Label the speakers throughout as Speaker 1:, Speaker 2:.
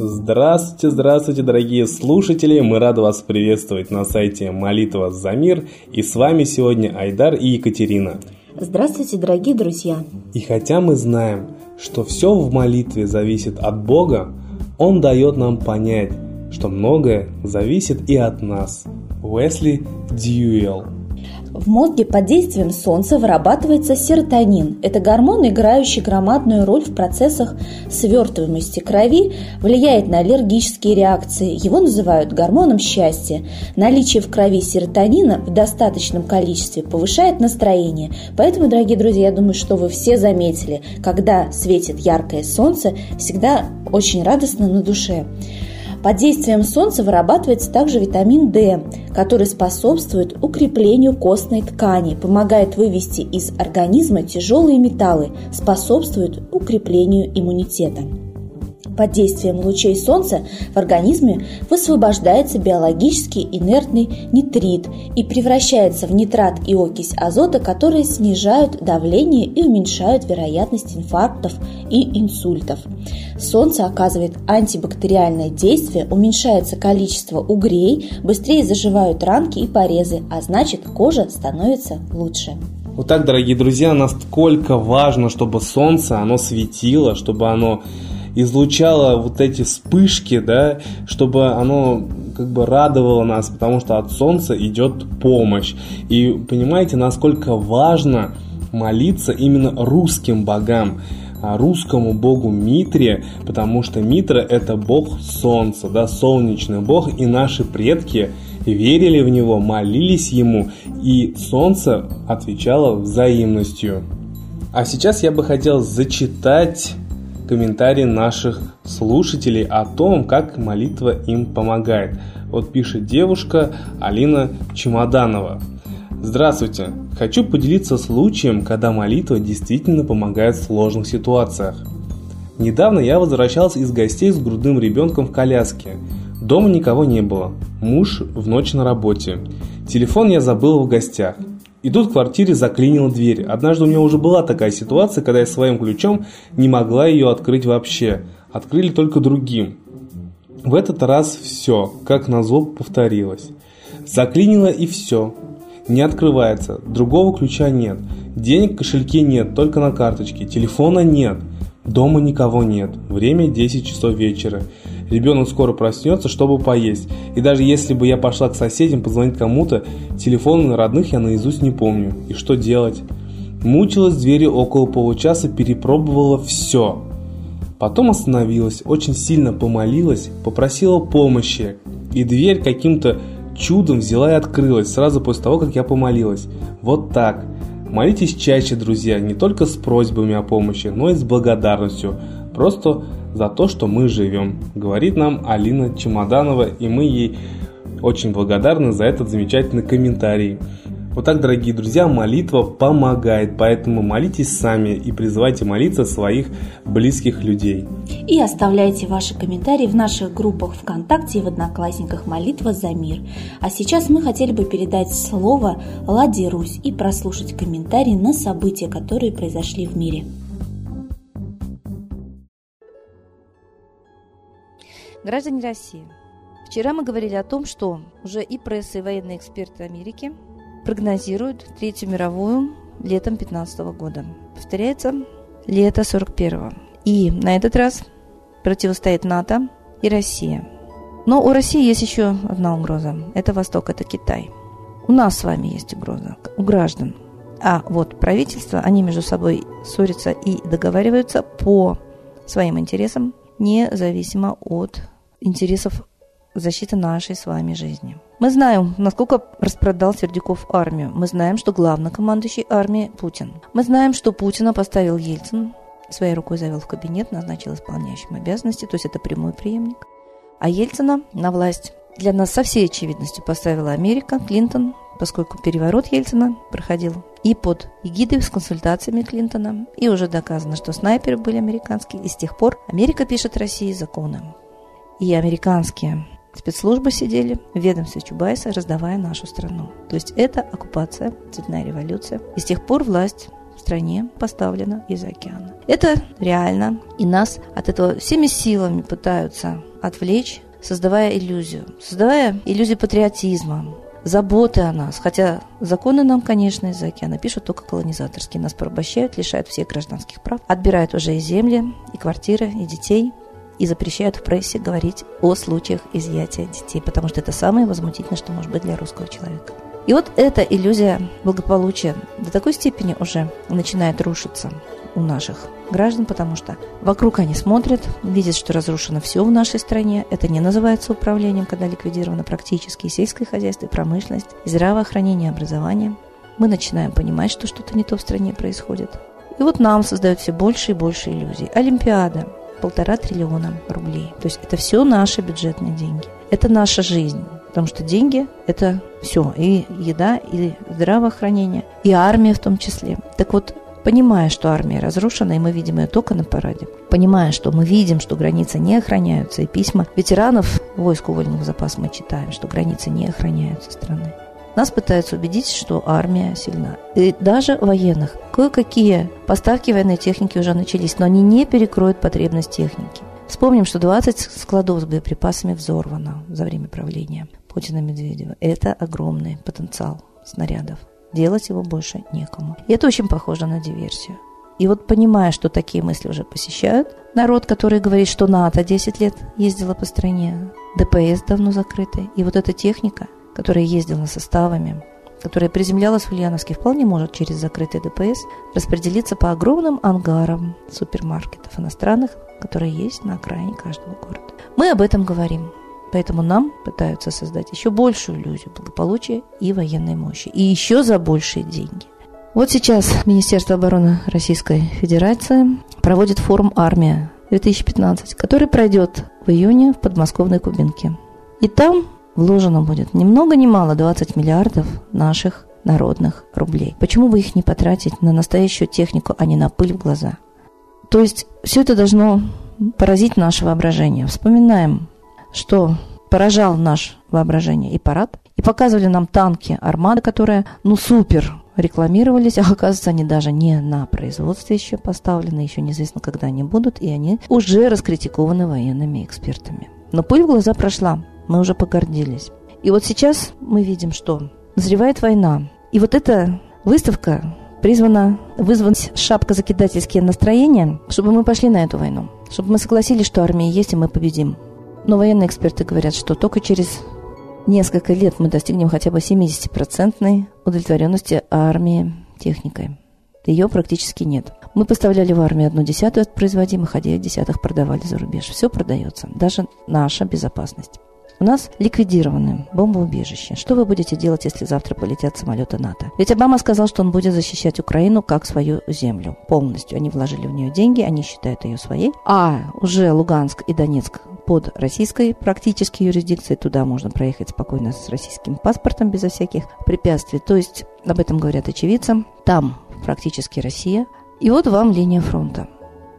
Speaker 1: Здравствуйте, здравствуйте, дорогие слушатели! Мы рады вас приветствовать на сайте Молитва за мир. И с вами сегодня Айдар и Екатерина.
Speaker 2: Здравствуйте, дорогие друзья!
Speaker 1: И хотя мы знаем, что все в молитве зависит от Бога, Он дает нам понять, что многое зависит и от нас. Уэсли Дьюэлл
Speaker 2: в мозге под действием солнца вырабатывается серотонин. Это гормон, играющий громадную роль в процессах свертываемости крови, влияет на аллергические реакции. Его называют гормоном счастья. Наличие в крови серотонина в достаточном количестве повышает настроение. Поэтому, дорогие друзья, я думаю, что вы все заметили, когда светит яркое солнце, всегда очень радостно на душе. Под действием солнца вырабатывается также витамин D, который способствует укреплению костной ткани, помогает вывести из организма тяжелые металлы, способствует укреплению иммунитета. Под действием лучей солнца в организме высвобождается биологически инертный нитрит и превращается в нитрат и окись азота, которые снижают давление и уменьшают вероятность инфарктов и инсультов. Солнце оказывает антибактериальное действие, уменьшается количество угрей, быстрее заживают ранки и порезы, а значит кожа становится лучше.
Speaker 1: Вот так, дорогие друзья, насколько важно, чтобы солнце, оно светило, чтобы оно излучало вот эти вспышки, да, чтобы оно как бы радовало нас, потому что от солнца идет помощь. И понимаете, насколько важно молиться именно русским богам а, русскому богу Митре, потому что Митра это бог солнца, да, солнечный бог, и наши предки верили в него, молились ему, и солнце отвечало взаимностью. А сейчас я бы хотел зачитать комментарии наших слушателей о том, как молитва им помогает. Вот пишет девушка Алина Чемоданова. Здравствуйте! Хочу поделиться случаем, когда молитва действительно помогает в сложных ситуациях. Недавно я возвращался из гостей с грудным ребенком в коляске. Дома никого не было. Муж в ночь на работе. Телефон я забыл в гостях. И тут в квартире заклинила дверь. Однажды у меня уже была такая ситуация, когда я своим ключом не могла ее открыть вообще. Открыли только другим. В этот раз все, как назло, повторилось. Заклинило и все. Не открывается, другого ключа нет. Денег в кошельке нет, только на карточке. Телефона нет. Дома никого нет. Время 10 часов вечера. Ребенок скоро проснется, чтобы поесть. И даже если бы я пошла к соседям позвонить кому-то, телефоны родных я наизусть не помню. И что делать? Мучилась в двери около получаса, перепробовала все. Потом остановилась, очень сильно помолилась, попросила помощи. И дверь каким-то чудом взяла и открылась сразу после того, как я помолилась. Вот так. Молитесь чаще, друзья, не только с просьбами о помощи, но и с благодарностью. Просто за то, что мы живем, говорит нам Алина Чемоданова, и мы ей очень благодарны за этот замечательный комментарий. Вот так, дорогие друзья, молитва помогает, поэтому молитесь сами и призывайте молиться своих близких людей.
Speaker 2: И оставляйте ваши комментарии в наших группах ВКонтакте и в Одноклассниках «Молитва за мир». А сейчас мы хотели бы передать слово Ладе Русь и прослушать комментарии на события, которые произошли в мире.
Speaker 3: Граждане России, вчера мы говорили о том, что уже и пресса, и военные эксперты Америки прогнозируют Третью мировую летом 15 года. Повторяется лето 41 И на этот раз противостоит НАТО и Россия. Но у России есть еще одна угроза. Это Восток, это Китай. У нас с вами есть угроза, у граждан. А вот правительства, они между собой ссорятся и договариваются по своим интересам, независимо от интересов защиты нашей с вами жизни. Мы знаем, насколько распродал Сердюков армию. Мы знаем, что главнокомандующий армии Путин. Мы знаем, что Путина поставил Ельцин, своей рукой завел в кабинет, назначил исполняющим обязанности, то есть это прямой преемник. А Ельцина на власть для нас со всей очевидностью поставила Америка, Клинтон, поскольку переворот Ельцина проходил и под эгидой с консультациями Клинтона, и уже доказано, что снайперы были американские, и с тех пор Америка пишет России законы. И американские спецслужбы сидели в ведомстве Чубайса, раздавая нашу страну. То есть это оккупация, цветная революция. И с тех пор власть в стране поставлена из океана. Это реально, и нас от этого всеми силами пытаются отвлечь, создавая иллюзию. Создавая иллюзию патриотизма, заботы о нас. Хотя законы нам, конечно, из-за океана пишут только колонизаторские. Нас порабощают, лишают всех гражданских прав, отбирают уже и земли, и квартиры, и детей, и запрещают в прессе говорить о случаях изъятия детей, потому что это самое возмутительное, что может быть для русского человека. И вот эта иллюзия благополучия до такой степени уже начинает рушиться у наших граждан, потому что вокруг они смотрят, видят, что разрушено все в нашей стране. Это не называется управлением, когда ликвидировано практически и сельское хозяйство, и промышленность, и здравоохранение, и образование. Мы начинаем понимать, что что-то не то в стране происходит. И вот нам создают все больше и больше иллюзий. Олимпиада – полтора триллиона рублей. То есть это все наши бюджетные деньги. Это наша жизнь. Потому что деньги – это все. И еда, и здравоохранение, и армия в том числе. Так вот, Понимая, что армия разрушена, и мы видим ее только на параде, понимая, что мы видим, что границы не охраняются, и письма ветеранов войск уволенных в запас мы читаем, что границы не охраняются страны. Нас пытаются убедить, что армия сильна. И даже военных. Кое-какие поставки военной техники уже начались, но они не перекроют потребность техники. Вспомним, что 20 складов с боеприпасами взорвано за время правления Путина Медведева. Это огромный потенциал снарядов делать его больше некому. И это очень похоже на диверсию. И вот понимая, что такие мысли уже посещают, народ, который говорит, что НАТО 10 лет ездила по стране, ДПС давно закрыты, и вот эта техника, которая ездила составами, которая приземлялась в Ульяновске, вполне может через закрытый ДПС распределиться по огромным ангарам супермаркетов иностранных, которые есть на окраине каждого города. Мы об этом говорим. Поэтому нам пытаются создать еще большую иллюзию благополучия и военной мощи. И еще за большие деньги. Вот сейчас Министерство обороны Российской Федерации проводит форум «Армия-2015», который пройдет в июне в подмосковной Кубинке. И там вложено будет ни много ни мало 20 миллиардов наших народных рублей. Почему бы их не потратить на настоящую технику, а не на пыль в глаза? То есть все это должно поразить наше воображение. Вспоминаем что поражал наш воображение и парад. И показывали нам танки «Армада», которые, ну, супер рекламировались, а оказывается, они даже не на производстве еще поставлены, еще неизвестно, когда они будут, и они уже раскритикованы военными экспертами. Но пыль в глаза прошла, мы уже погордились. И вот сейчас мы видим, что назревает война. И вот эта выставка призвана вызвать шапкозакидательские настроения, чтобы мы пошли на эту войну, чтобы мы согласились, что армия есть, и мы победим. Но военные эксперты говорят, что только через несколько лет мы достигнем хотя бы 70% удовлетворенности армии техникой. Ее практически нет. Мы поставляли в армию одну десятую от производимых, а десятых продавали за рубеж. Все продается, даже наша безопасность. У нас ликвидированы бомбоубежища. Что вы будете делать, если завтра полетят самолеты НАТО? Ведь Обама сказал, что он будет защищать Украину как свою землю полностью. Они вложили в нее деньги, они считают ее своей. А уже Луганск и Донецк под российской практически юрисдикцией. Туда можно проехать спокойно с российским паспортом безо всяких препятствий. То есть об этом говорят очевидцы. Там практически Россия. И вот вам линия фронта.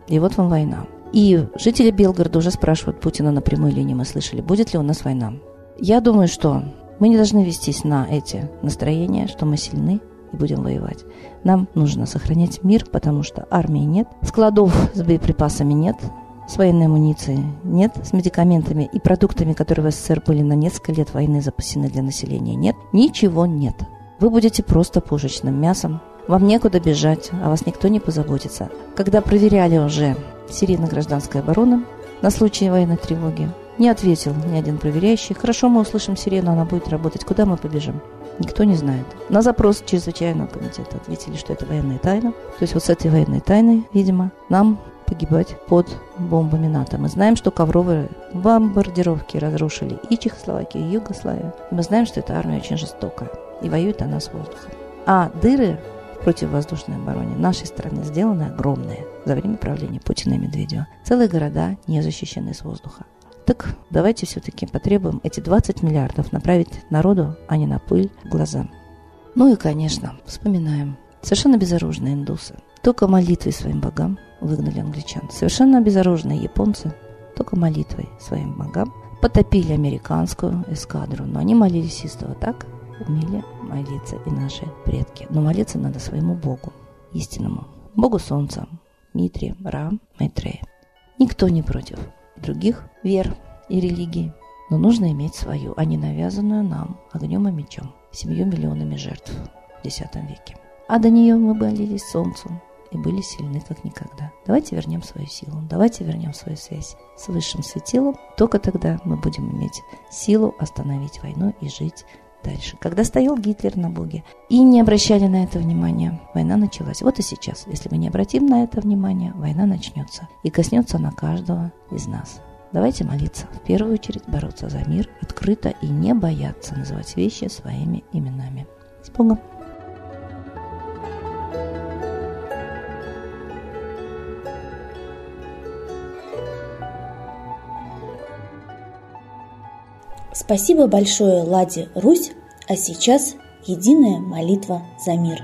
Speaker 3: И вот вам война. И жители Белгорода уже спрашивают Путина на прямой линии, мы слышали, будет ли у нас война. Я думаю, что мы не должны вестись на эти настроения, что мы сильны и будем воевать. Нам нужно сохранять мир, потому что армии нет, складов с боеприпасами нет, с военной амуницией нет, с медикаментами и продуктами, которые в СССР были на несколько лет войны запасены для населения, нет. Ничего нет. Вы будете просто пушечным мясом. Вам некуда бежать, а вас никто не позаботится. Когда проверяли уже сирена гражданской обороны на случай военной тревоги. Не ответил ни один проверяющий. Хорошо, мы услышим сирену, она будет работать. Куда мы побежим? Никто не знает. На запрос чрезвычайного комитета ответили, что это военная тайна. То есть вот с этой военной тайной, видимо, нам погибать под бомбами НАТО. Мы знаем, что ковровые бомбардировки разрушили и Чехословакию, и Югославию. Мы знаем, что эта армия очень жестокая. И воюет она с воздухом. А дыры противовоздушной обороне нашей страны сделаны огромные за время правления Путина и Медведева. Целые города не защищены с воздуха. Так давайте все-таки потребуем эти 20 миллиардов направить народу, а не на пыль глаза. Ну и, конечно, вспоминаем. Совершенно безоружные индусы. Только молитвой своим богам выгнали англичан. Совершенно безоружные японцы только молитвой своим богам потопили американскую эскадру. Но они молились истово так, умели молиться и наши предки. Но молиться надо своему Богу, истинному. Богу Солнца, Митре, Ра, Майтрея. Никто не против других вер и религии. Но нужно иметь свою, а не навязанную нам огнем и мечом, семью миллионами жертв в X веке. А до нее мы молились солнцу и были сильны как никогда. Давайте вернем свою силу, давайте вернем свою связь с высшим светилом. Только тогда мы будем иметь силу остановить войну и жить дальше. Когда стоял Гитлер на Боге и не обращали на это внимания, война началась. Вот и сейчас, если мы не обратим на это внимание, война начнется и коснется на каждого из нас. Давайте молиться. В первую очередь бороться за мир, открыто и не бояться называть вещи своими именами. С Богом!
Speaker 2: Спасибо большое Ладе Русь, а сейчас единая молитва за мир.